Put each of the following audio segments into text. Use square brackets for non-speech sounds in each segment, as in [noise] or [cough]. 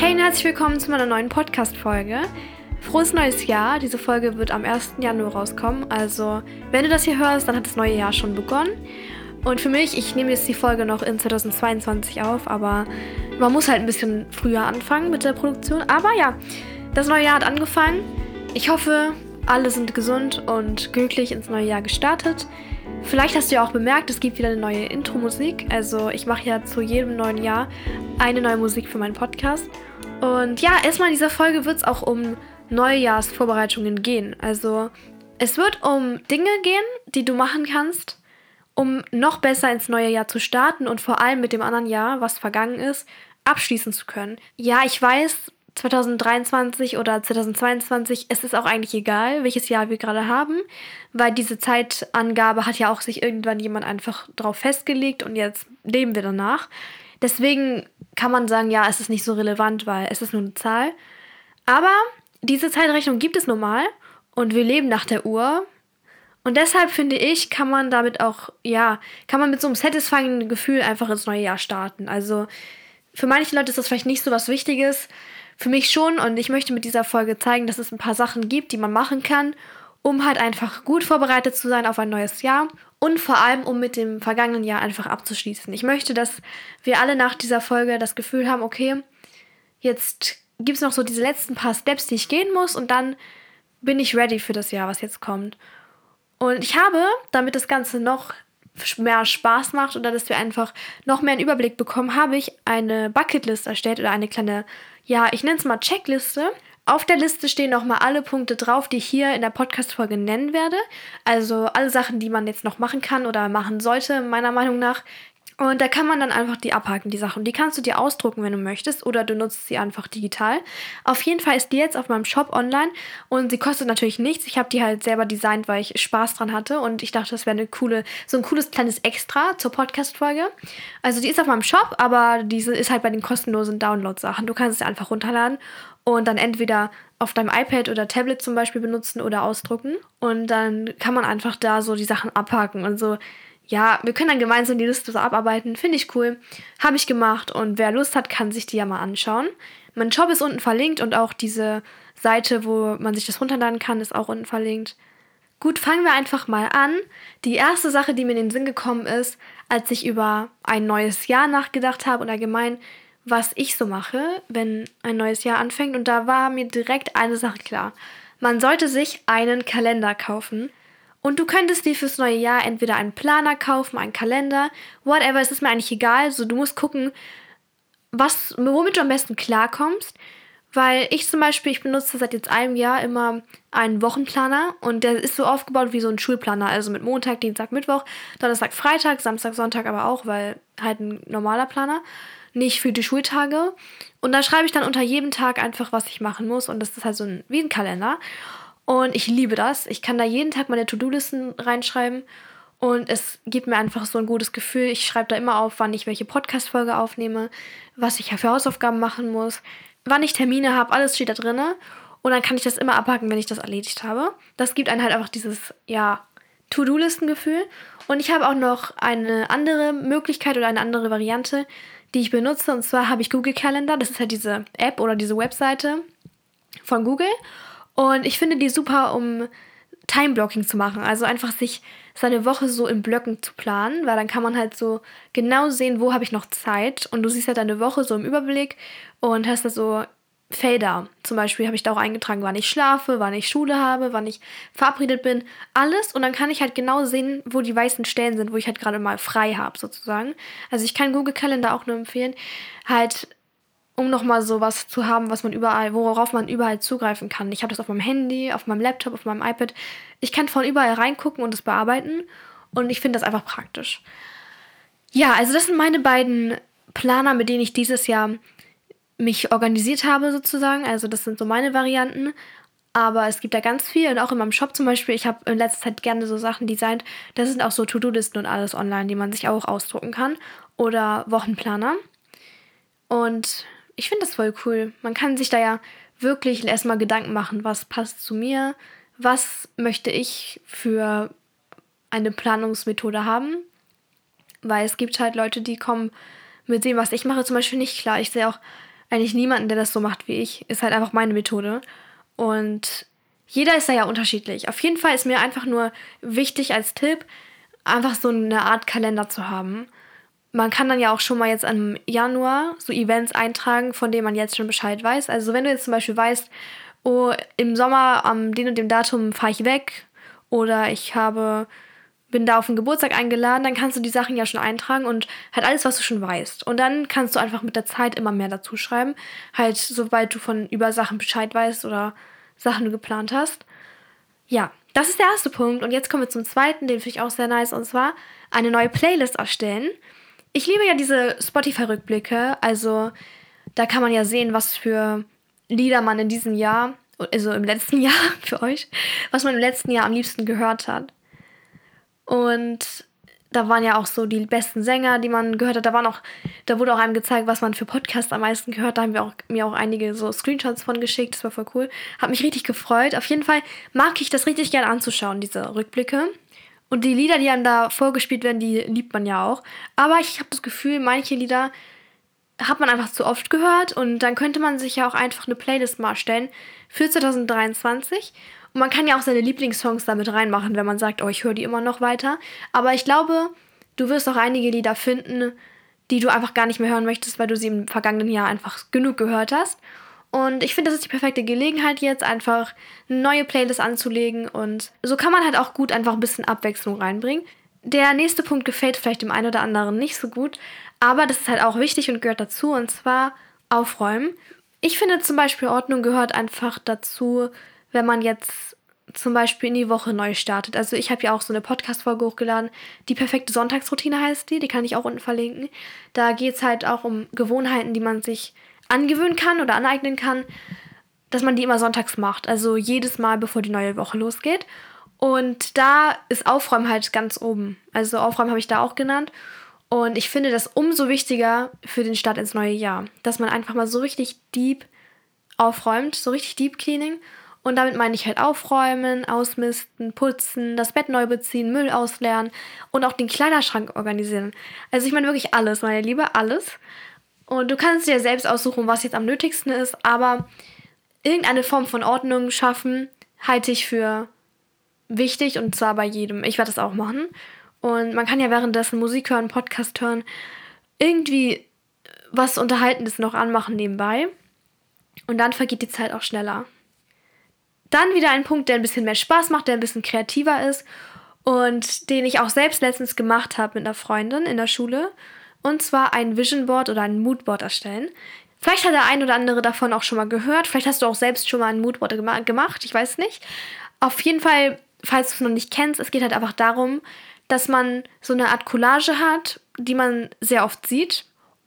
Hey und herzlich willkommen zu meiner neuen Podcast-Folge. Frohes neues Jahr. Diese Folge wird am 1. Januar rauskommen. Also, wenn du das hier hörst, dann hat das neue Jahr schon begonnen. Und für mich, ich nehme jetzt die Folge noch in 2022 auf, aber man muss halt ein bisschen früher anfangen mit der Produktion. Aber ja, das neue Jahr hat angefangen. Ich hoffe, alle sind gesund und glücklich ins neue Jahr gestartet. Vielleicht hast du ja auch bemerkt, es gibt wieder eine neue Intro-Musik. Also ich mache ja zu jedem neuen Jahr eine neue Musik für meinen Podcast. Und ja, erstmal in dieser Folge wird es auch um Neujahrsvorbereitungen gehen. Also es wird um Dinge gehen, die du machen kannst, um noch besser ins neue Jahr zu starten und vor allem mit dem anderen Jahr, was vergangen ist, abschließen zu können. Ja, ich weiß, 2023 oder 2022, es ist auch eigentlich egal, welches Jahr wir gerade haben, weil diese Zeitangabe hat ja auch sich irgendwann jemand einfach drauf festgelegt und jetzt leben wir danach. Deswegen kann man sagen, ja, es ist nicht so relevant, weil es ist nur eine Zahl. Aber diese Zeitrechnung gibt es nun mal und wir leben nach der Uhr. Und deshalb finde ich, kann man damit auch, ja, kann man mit so einem satisfying Gefühl einfach ins neue Jahr starten. Also für manche Leute ist das vielleicht nicht so was Wichtiges, für mich schon und ich möchte mit dieser Folge zeigen, dass es ein paar Sachen gibt, die man machen kann, um halt einfach gut vorbereitet zu sein auf ein neues Jahr und vor allem, um mit dem vergangenen Jahr einfach abzuschließen. Ich möchte, dass wir alle nach dieser Folge das Gefühl haben, okay, jetzt gibt es noch so diese letzten paar Steps, die ich gehen muss und dann bin ich ready für das Jahr, was jetzt kommt. Und ich habe, damit das Ganze noch mehr Spaß macht oder dass wir einfach noch mehr einen Überblick bekommen, habe ich eine Bucketlist erstellt oder eine kleine ja, ich nenne es mal Checkliste. Auf der Liste stehen nochmal alle Punkte drauf, die ich hier in der Podcast-Folge nennen werde. Also alle Sachen, die man jetzt noch machen kann oder machen sollte, meiner Meinung nach. Und da kann man dann einfach die abhaken, die Sachen. Die kannst du dir ausdrucken, wenn du möchtest, oder du nutzt sie einfach digital. Auf jeden Fall ist die jetzt auf meinem Shop online und sie kostet natürlich nichts. Ich habe die halt selber designt, weil ich Spaß dran hatte und ich dachte, das wäre eine coole, so ein cooles kleines Extra zur Podcast-Folge. Also die ist auf meinem Shop, aber diese ist halt bei den kostenlosen Download-Sachen. Du kannst es einfach runterladen und dann entweder auf deinem iPad oder Tablet zum Beispiel benutzen oder ausdrucken. Und dann kann man einfach da so die Sachen abhaken und so ja, wir können dann gemeinsam die Liste so abarbeiten. Finde ich cool. Habe ich gemacht und wer Lust hat, kann sich die ja mal anschauen. Mein Shop ist unten verlinkt und auch diese Seite, wo man sich das runterladen kann, ist auch unten verlinkt. Gut, fangen wir einfach mal an. Die erste Sache, die mir in den Sinn gekommen ist, als ich über ein neues Jahr nachgedacht habe und allgemein, was ich so mache, wenn ein neues Jahr anfängt. Und da war mir direkt eine Sache klar. Man sollte sich einen Kalender kaufen. Und du könntest dir fürs neue Jahr entweder einen Planer kaufen, einen Kalender, whatever, es ist mir eigentlich egal. So, du musst gucken, was, womit du am besten klarkommst. Weil ich zum Beispiel, ich benutze seit jetzt einem Jahr immer einen Wochenplaner und der ist so aufgebaut wie so ein Schulplaner. Also mit Montag, Dienstag, Mittwoch, Donnerstag, Freitag, Samstag, Sonntag aber auch, weil halt ein normaler Planer. Nicht für die Schultage. Und da schreibe ich dann unter jedem Tag einfach, was ich machen muss. Und das ist halt so ein, wie ein Kalender. Und ich liebe das. Ich kann da jeden Tag meine To-Do-Listen reinschreiben. Und es gibt mir einfach so ein gutes Gefühl. Ich schreibe da immer auf, wann ich welche Podcast-Folge aufnehme, was ich für Hausaufgaben machen muss, wann ich Termine habe. Alles steht da drin. Und dann kann ich das immer abhaken, wenn ich das erledigt habe. Das gibt einem halt einfach dieses, ja, To-Do-Listen-Gefühl. Und ich habe auch noch eine andere Möglichkeit oder eine andere Variante, die ich benutze. Und zwar habe ich Google Calendar. Das ist halt diese App oder diese Webseite von Google. Und ich finde die super, um Time-Blocking zu machen. Also einfach sich seine Woche so in Blöcken zu planen, weil dann kann man halt so genau sehen, wo habe ich noch Zeit. Und du siehst halt deine Woche so im Überblick und hast da so Felder. Zum Beispiel habe ich da auch eingetragen, wann ich schlafe, wann ich Schule habe, wann ich verabredet bin. Alles. Und dann kann ich halt genau sehen, wo die weißen Stellen sind, wo ich halt gerade mal frei habe, sozusagen. Also ich kann Google Calendar auch nur empfehlen, halt um nochmal sowas zu haben, was man überall, worauf man überall zugreifen kann. Ich habe das auf meinem Handy, auf meinem Laptop, auf meinem iPad. Ich kann von überall reingucken und es bearbeiten und ich finde das einfach praktisch. Ja, also das sind meine beiden Planer, mit denen ich dieses Jahr mich organisiert habe sozusagen. Also das sind so meine Varianten. Aber es gibt da ganz viel und auch in meinem Shop zum Beispiel. Ich habe in letzter Zeit gerne so Sachen designt. Das sind auch so To-Do-Listen und alles online, die man sich auch ausdrucken kann. Oder Wochenplaner. Und ich finde das voll cool. Man kann sich da ja wirklich erstmal Gedanken machen, was passt zu mir, was möchte ich für eine Planungsmethode haben. Weil es gibt halt Leute, die kommen mit dem, was ich mache, zum Beispiel nicht klar. Ich sehe auch eigentlich niemanden, der das so macht wie ich. Ist halt einfach meine Methode. Und jeder ist da ja unterschiedlich. Auf jeden Fall ist mir einfach nur wichtig als Tipp, einfach so eine Art Kalender zu haben. Man kann dann ja auch schon mal jetzt im Januar so Events eintragen, von denen man jetzt schon Bescheid weiß. Also wenn du jetzt zum Beispiel weißt, oh, im Sommer am den und dem Datum fahre ich weg oder ich habe bin da auf den Geburtstag eingeladen, dann kannst du die Sachen ja schon eintragen und halt alles, was du schon weißt. Und dann kannst du einfach mit der Zeit immer mehr dazu schreiben. Halt, sobald du von über Sachen Bescheid weißt oder Sachen du geplant hast. Ja, das ist der erste Punkt. Und jetzt kommen wir zum zweiten, den finde ich auch sehr nice, und zwar eine neue Playlist erstellen. Ich liebe ja diese Spotify-Rückblicke. Also, da kann man ja sehen, was für Lieder man in diesem Jahr, also im letzten [laughs] Jahr für euch, was man im letzten Jahr am liebsten gehört hat. Und da waren ja auch so die besten Sänger, die man gehört hat. Da waren auch, da wurde auch einem gezeigt, was man für Podcasts am meisten gehört. Da haben wir auch, mir auch einige so Screenshots von geschickt. Das war voll cool. Hat mich richtig gefreut. Auf jeden Fall mag ich das richtig gerne anzuschauen, diese Rückblicke. Und die Lieder, die einem da vorgespielt werden, die liebt man ja auch. Aber ich habe das Gefühl, manche Lieder hat man einfach zu oft gehört und dann könnte man sich ja auch einfach eine Playlist mal stellen für 2023 und man kann ja auch seine Lieblingssongs damit reinmachen, wenn man sagt, oh, ich höre die immer noch weiter. Aber ich glaube, du wirst auch einige Lieder finden, die du einfach gar nicht mehr hören möchtest, weil du sie im vergangenen Jahr einfach genug gehört hast. Und ich finde, das ist die perfekte Gelegenheit jetzt, einfach eine neue Playlist anzulegen. Und so kann man halt auch gut einfach ein bisschen Abwechslung reinbringen. Der nächste Punkt gefällt vielleicht dem einen oder anderen nicht so gut, aber das ist halt auch wichtig und gehört dazu, und zwar aufräumen. Ich finde zum Beispiel, Ordnung gehört einfach dazu, wenn man jetzt zum Beispiel in die Woche neu startet. Also ich habe ja auch so eine Podcast-Folge hochgeladen. Die perfekte Sonntagsroutine heißt die, die kann ich auch unten verlinken. Da geht es halt auch um Gewohnheiten, die man sich angewöhnen kann oder aneignen kann, dass man die immer sonntags macht. Also jedes Mal, bevor die neue Woche losgeht. Und da ist Aufräumen halt ganz oben. Also Aufräumen habe ich da auch genannt. Und ich finde das umso wichtiger für den Start ins neue Jahr, dass man einfach mal so richtig deep aufräumt, so richtig Deep Cleaning und damit meine ich halt aufräumen, ausmisten, putzen, das Bett neu beziehen, Müll ausleeren und auch den Kleiderschrank organisieren. Also ich meine wirklich alles, meine Liebe, alles. Und du kannst dir selbst aussuchen, was jetzt am nötigsten ist, aber irgendeine Form von Ordnung schaffen halte ich für wichtig und zwar bei jedem. Ich werde das auch machen. Und man kann ja währenddessen Musik hören, Podcast hören, irgendwie was Unterhaltendes noch anmachen nebenbei. Und dann vergeht die Zeit auch schneller. Dann wieder ein Punkt, der ein bisschen mehr Spaß macht, der ein bisschen kreativer ist und den ich auch selbst letztens gemacht habe mit einer Freundin in der Schule. Und zwar ein Vision Board oder ein Moodboard erstellen. Vielleicht hat der ein oder andere davon auch schon mal gehört. Vielleicht hast du auch selbst schon mal ein Moodboard gema gemacht. Ich weiß nicht. Auf jeden Fall, falls du es noch nicht kennst, es geht halt einfach darum, dass man so eine Art Collage hat, die man sehr oft sieht.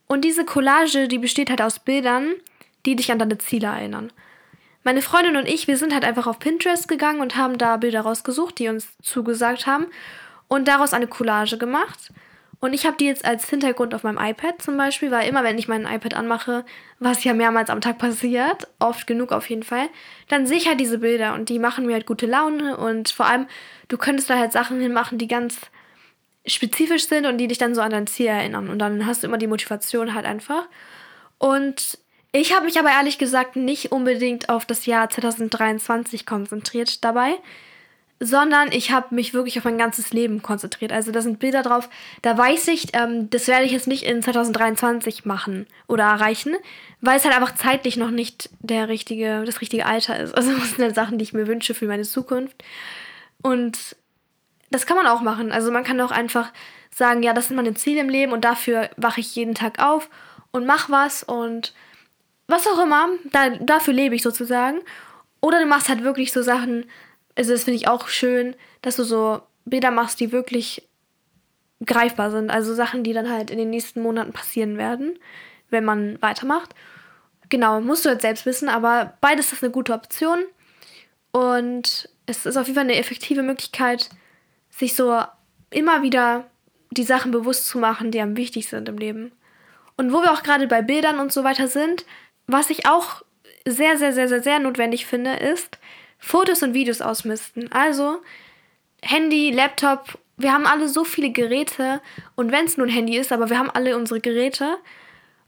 Und diese Collage, die besteht halt aus Bildern, die dich an deine Ziele erinnern. Meine Freundin und ich, wir sind halt einfach auf Pinterest gegangen und haben da Bilder rausgesucht, die uns zugesagt haben und daraus eine Collage gemacht. Und ich habe die jetzt als Hintergrund auf meinem iPad zum Beispiel, weil immer wenn ich mein iPad anmache, was ja mehrmals am Tag passiert, oft genug auf jeden Fall, dann sehe ich halt diese Bilder und die machen mir halt gute Laune und vor allem, du könntest da halt Sachen hinmachen, die ganz spezifisch sind und die dich dann so an dein Ziel erinnern. Und dann hast du immer die Motivation halt einfach. Und ich habe mich aber ehrlich gesagt nicht unbedingt auf das Jahr 2023 konzentriert dabei, sondern ich habe mich wirklich auf mein ganzes Leben konzentriert. Also da sind Bilder drauf, da weiß ich, ähm, das werde ich jetzt nicht in 2023 machen oder erreichen, weil es halt einfach zeitlich noch nicht der richtige, das richtige Alter ist. Also [laughs] das sind halt Sachen, die ich mir wünsche für meine Zukunft. Und das kann man auch machen. Also man kann auch einfach sagen, ja, das sind meine Ziele im Leben und dafür wache ich jeden Tag auf und mache was und was auch immer, da, dafür lebe ich sozusagen. Oder du machst halt wirklich so Sachen, also das finde ich auch schön, dass du so Bilder machst, die wirklich greifbar sind. Also Sachen, die dann halt in den nächsten Monaten passieren werden, wenn man weitermacht. Genau, musst du jetzt selbst wissen, aber beides ist eine gute Option. Und es ist auf jeden Fall eine effektive Möglichkeit, sich so immer wieder die Sachen bewusst zu machen, die am wichtigsten sind im Leben. Und wo wir auch gerade bei Bildern und so weiter sind, was ich auch sehr, sehr, sehr, sehr, sehr notwendig finde, ist Fotos und Videos ausmisten. Also Handy, Laptop, wir haben alle so viele Geräte und wenn es nur ein Handy ist, aber wir haben alle unsere Geräte,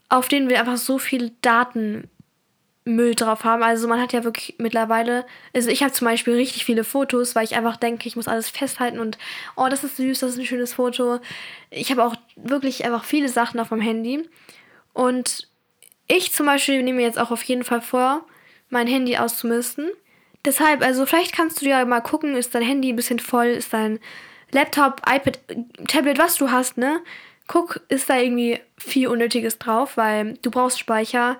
auf denen wir einfach so viel Datenmüll drauf haben. Also man hat ja wirklich mittlerweile, also ich habe zum Beispiel richtig viele Fotos, weil ich einfach denke, ich muss alles festhalten und oh, das ist süß, das ist ein schönes Foto. Ich habe auch wirklich einfach viele Sachen auf meinem Handy. Und ich zum Beispiel nehme mir jetzt auch auf jeden Fall vor, mein Handy auszumisten. Deshalb, also vielleicht kannst du ja mal gucken, ist dein Handy ein bisschen voll, ist dein Laptop, iPad, Tablet, was du hast, ne? Guck, ist da irgendwie viel Unnötiges drauf, weil du brauchst Speicher,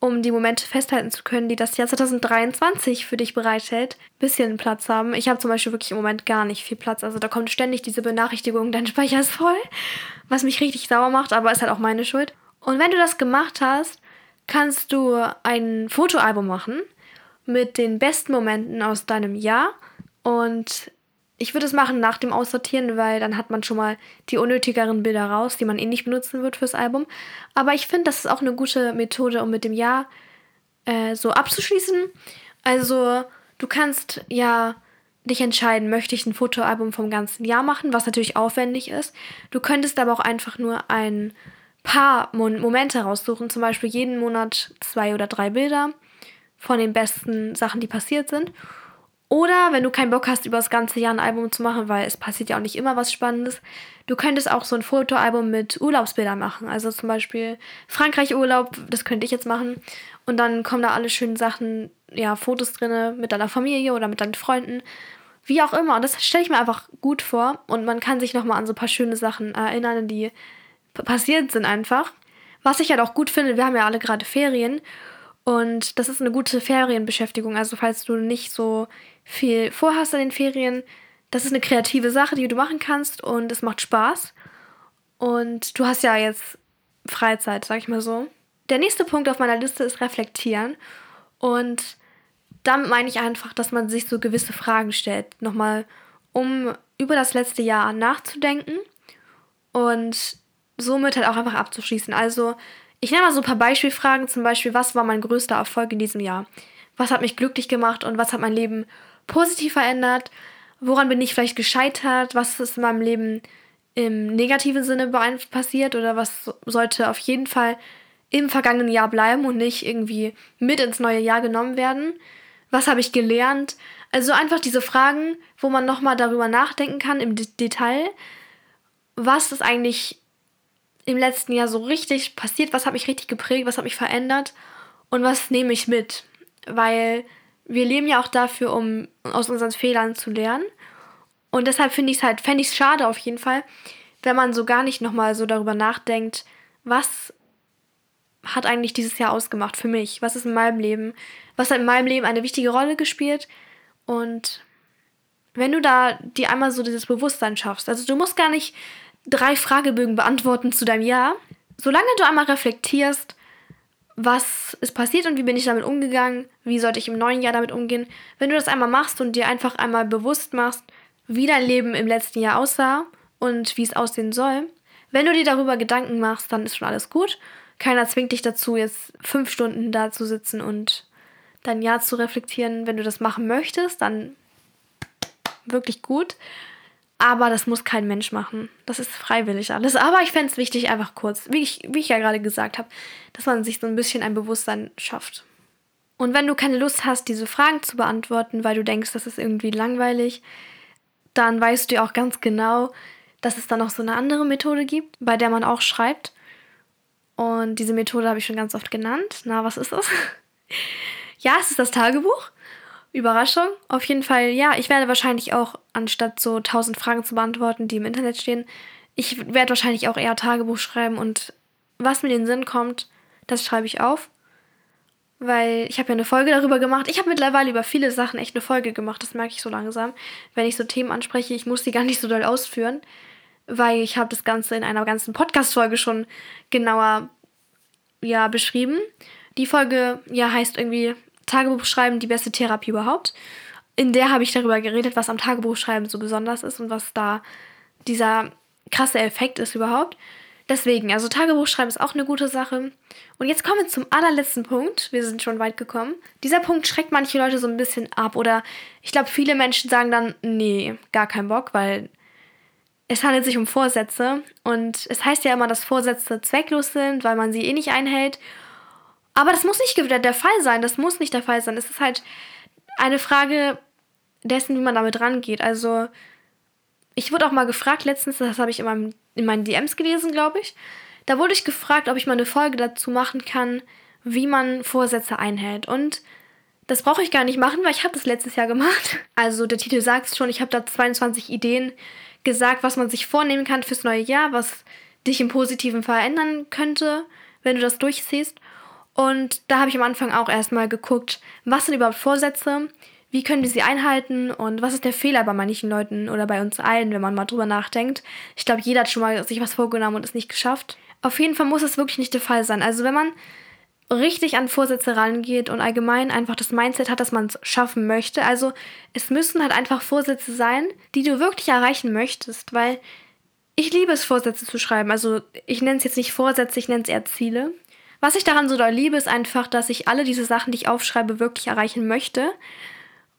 um die Momente festhalten zu können, die das Jahr 2023 für dich bereithält. Bisschen Platz haben. Ich habe zum Beispiel wirklich im Moment gar nicht viel Platz. Also da kommt ständig diese Benachrichtigung, dein Speicher ist voll, was mich richtig sauer macht, aber ist halt auch meine Schuld. Und wenn du das gemacht hast, kannst du ein Fotoalbum machen mit den besten Momenten aus deinem Jahr und ich würde es machen nach dem Aussortieren, weil dann hat man schon mal die unnötigeren Bilder raus, die man eh nicht benutzen wird fürs Album. Aber ich finde, das ist auch eine gute Methode, um mit dem Jahr äh, so abzuschließen. Also, du kannst ja dich entscheiden, möchte ich ein Fotoalbum vom ganzen Jahr machen, was natürlich aufwendig ist. Du könntest aber auch einfach nur ein paar Momente raussuchen, zum Beispiel jeden Monat zwei oder drei Bilder von den besten Sachen, die passiert sind. Oder wenn du keinen Bock hast, über das ganze Jahr ein Album zu machen, weil es passiert ja auch nicht immer was Spannendes, du könntest auch so ein Fotoalbum mit Urlaubsbildern machen. Also zum Beispiel Frankreich-Urlaub, das könnte ich jetzt machen. Und dann kommen da alle schönen Sachen, ja, Fotos drin mit deiner Familie oder mit deinen Freunden. Wie auch immer. Und das stelle ich mir einfach gut vor. Und man kann sich nochmal an so ein paar schöne Sachen erinnern, die passiert sind einfach. Was ich halt auch gut finde, wir haben ja alle gerade Ferien. Und das ist eine gute Ferienbeschäftigung. Also falls du nicht so viel vorhast in den Ferien, das ist eine kreative Sache, die du machen kannst und es macht Spaß. Und du hast ja jetzt Freizeit, sag ich mal so. Der nächste Punkt auf meiner Liste ist reflektieren. Und damit meine ich einfach, dass man sich so gewisse Fragen stellt. Nochmal, um über das letzte Jahr nachzudenken und somit halt auch einfach abzuschließen. Also, ich nenne mal so ein paar Beispielfragen, zum Beispiel, was war mein größter Erfolg in diesem Jahr? Was hat mich glücklich gemacht und was hat mein Leben positiv verändert? Woran bin ich vielleicht gescheitert? Was ist in meinem Leben im negativen Sinne passiert oder was sollte auf jeden Fall im vergangenen Jahr bleiben und nicht irgendwie mit ins neue Jahr genommen werden? Was habe ich gelernt? Also einfach diese Fragen, wo man nochmal darüber nachdenken kann im Detail, was ist eigentlich im letzten Jahr so richtig passiert, was hat mich richtig geprägt, was hat mich verändert und was nehme ich mit. Weil wir leben ja auch dafür, um aus unseren Fehlern zu lernen. Und deshalb finde ich es halt, fände ich es schade auf jeden Fall, wenn man so gar nicht nochmal so darüber nachdenkt, was hat eigentlich dieses Jahr ausgemacht für mich? Was ist in meinem Leben? Was hat in meinem Leben eine wichtige Rolle gespielt? Und wenn du da dir einmal so dieses Bewusstsein schaffst, also du musst gar nicht drei Fragebögen beantworten zu deinem Jahr, solange du einmal reflektierst, was ist passiert und wie bin ich damit umgegangen, wie sollte ich im neuen Jahr damit umgehen. Wenn du das einmal machst und dir einfach einmal bewusst machst, wie dein Leben im letzten Jahr aussah und wie es aussehen soll, wenn du dir darüber Gedanken machst, dann ist schon alles gut. Keiner zwingt dich dazu, jetzt fünf Stunden da zu sitzen und dein Jahr zu reflektieren. Wenn du das machen möchtest, dann wirklich gut. Aber das muss kein Mensch machen. Das ist freiwillig alles. Aber ich fände es wichtig, einfach kurz, wie ich, wie ich ja gerade gesagt habe, dass man sich so ein bisschen ein Bewusstsein schafft. Und wenn du keine Lust hast, diese Fragen zu beantworten, weil du denkst, das ist irgendwie langweilig, dann weißt du ja auch ganz genau, dass es da noch so eine andere Methode gibt, bei der man auch schreibt. Und diese Methode habe ich schon ganz oft genannt. Na, was ist das? [laughs] ja, es ist das Tagebuch. Überraschung. Auf jeden Fall, ja, ich werde wahrscheinlich auch, anstatt so tausend Fragen zu beantworten, die im Internet stehen, ich werde wahrscheinlich auch eher Tagebuch schreiben und was mir in den Sinn kommt, das schreibe ich auf. Weil ich habe ja eine Folge darüber gemacht. Ich habe mittlerweile über viele Sachen echt eine Folge gemacht, das merke ich so langsam. Wenn ich so Themen anspreche, ich muss die gar nicht so doll ausführen, weil ich habe das Ganze in einer ganzen Podcast-Folge schon genauer ja, beschrieben. Die Folge ja heißt irgendwie Tagebuch schreiben die beste Therapie überhaupt. In der habe ich darüber geredet, was am Tagebuchschreiben so besonders ist und was da dieser krasse Effekt ist überhaupt. Deswegen, also Tagebuchschreiben ist auch eine gute Sache. Und jetzt kommen wir zum allerletzten Punkt. Wir sind schon weit gekommen. Dieser Punkt schreckt manche Leute so ein bisschen ab. Oder ich glaube, viele Menschen sagen dann, nee, gar keinen Bock, weil es handelt sich um Vorsätze und es heißt ja immer, dass Vorsätze zwecklos sind, weil man sie eh nicht einhält. Aber das muss nicht der Fall sein. Das muss nicht der Fall sein. Es ist halt eine Frage dessen, wie man damit rangeht. Also, ich wurde auch mal gefragt letztens, das habe ich in, meinem, in meinen DMs gelesen, glaube ich. Da wurde ich gefragt, ob ich mal eine Folge dazu machen kann, wie man Vorsätze einhält. Und das brauche ich gar nicht machen, weil ich habe das letztes Jahr gemacht. [laughs] Also der Titel sagt es schon, ich habe da 22 Ideen gesagt, was man sich vornehmen kann fürs neue Jahr, was dich im Positiven verändern könnte, wenn du das durchziehst. Und da habe ich am Anfang auch erstmal geguckt, was sind überhaupt Vorsätze, wie können wir sie einhalten und was ist der Fehler bei manchen Leuten oder bei uns allen, wenn man mal drüber nachdenkt. Ich glaube, jeder hat schon mal sich was vorgenommen und es nicht geschafft. Auf jeden Fall muss es wirklich nicht der Fall sein. Also wenn man richtig an Vorsätze rangeht und allgemein einfach das Mindset hat, dass man es schaffen möchte. Also es müssen halt einfach Vorsätze sein, die du wirklich erreichen möchtest, weil ich liebe es, Vorsätze zu schreiben. Also ich nenne es jetzt nicht Vorsätze, ich nenne es eher Ziele. Was ich daran so doll liebe, ist einfach, dass ich alle diese Sachen, die ich aufschreibe, wirklich erreichen möchte.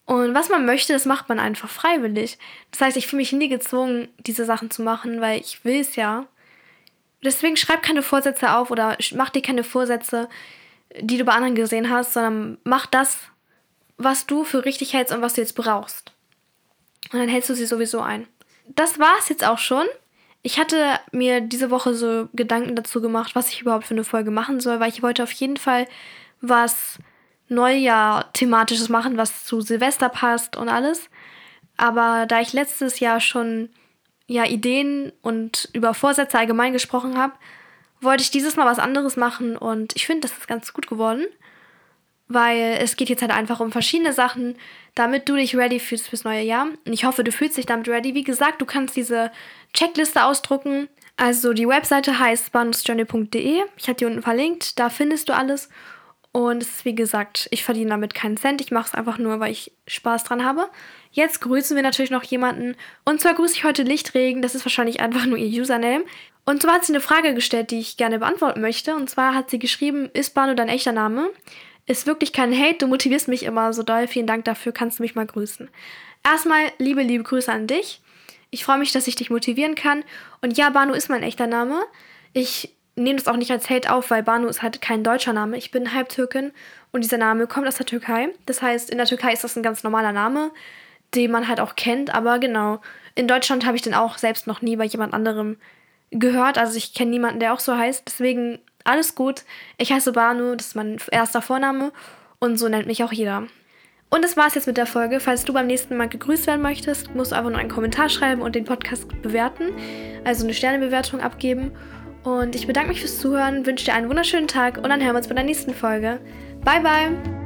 Und was man möchte, das macht man einfach freiwillig. Das heißt, ich fühle mich nie gezwungen, diese Sachen zu machen, weil ich will es ja. Deswegen schreib keine Vorsätze auf oder mach dir keine Vorsätze, die du bei anderen gesehen hast, sondern mach das, was du für richtig hältst und was du jetzt brauchst. Und dann hältst du sie sowieso ein. Das war es jetzt auch schon. Ich hatte mir diese Woche so Gedanken dazu gemacht, was ich überhaupt für eine Folge machen soll, weil ich wollte auf jeden Fall was Neujahr-thematisches machen, was zu Silvester passt und alles. Aber da ich letztes Jahr schon ja, Ideen und über Vorsätze allgemein gesprochen habe, wollte ich dieses Mal was anderes machen und ich finde, das ist ganz gut geworden, weil es geht jetzt halt einfach um verschiedene Sachen, damit du dich ready fühlst fürs neue Jahr. Und ich hoffe, du fühlst dich damit ready. Wie gesagt, du kannst diese Checkliste ausdrucken. Also die Webseite heißt bonusjourney.de. Ich habe die unten verlinkt. Da findest du alles. Und es ist wie gesagt, ich verdiene damit keinen Cent. Ich mache es einfach nur, weil ich Spaß dran habe. Jetzt grüßen wir natürlich noch jemanden. Und zwar grüße ich heute Lichtregen. Das ist wahrscheinlich einfach nur ihr Username. Und zwar hat sie eine Frage gestellt, die ich gerne beantworten möchte. Und zwar hat sie geschrieben, ist Bano dein echter Name? Ist wirklich kein Hate, du motivierst mich immer so doll. Vielen Dank dafür, kannst du mich mal grüßen. Erstmal liebe, liebe Grüße an dich. Ich freue mich, dass ich dich motivieren kann. Und ja, Banu ist mein echter Name. Ich nehme das auch nicht als Hate auf, weil Banu ist halt kein deutscher Name. Ich bin Halbtürkin und dieser Name kommt aus der Türkei. Das heißt, in der Türkei ist das ein ganz normaler Name, den man halt auch kennt. Aber genau, in Deutschland habe ich den auch selbst noch nie bei jemand anderem gehört. Also ich kenne niemanden, der auch so heißt. Deswegen alles gut. Ich heiße Banu, das ist mein erster Vorname und so nennt mich auch jeder. Und das war's jetzt mit der Folge. Falls du beim nächsten Mal gegrüßt werden möchtest, musst du einfach nur einen Kommentar schreiben und den Podcast bewerten. Also eine Sternebewertung abgeben. Und ich bedanke mich fürs Zuhören, wünsche dir einen wunderschönen Tag und dann hören wir uns bei der nächsten Folge. Bye, bye!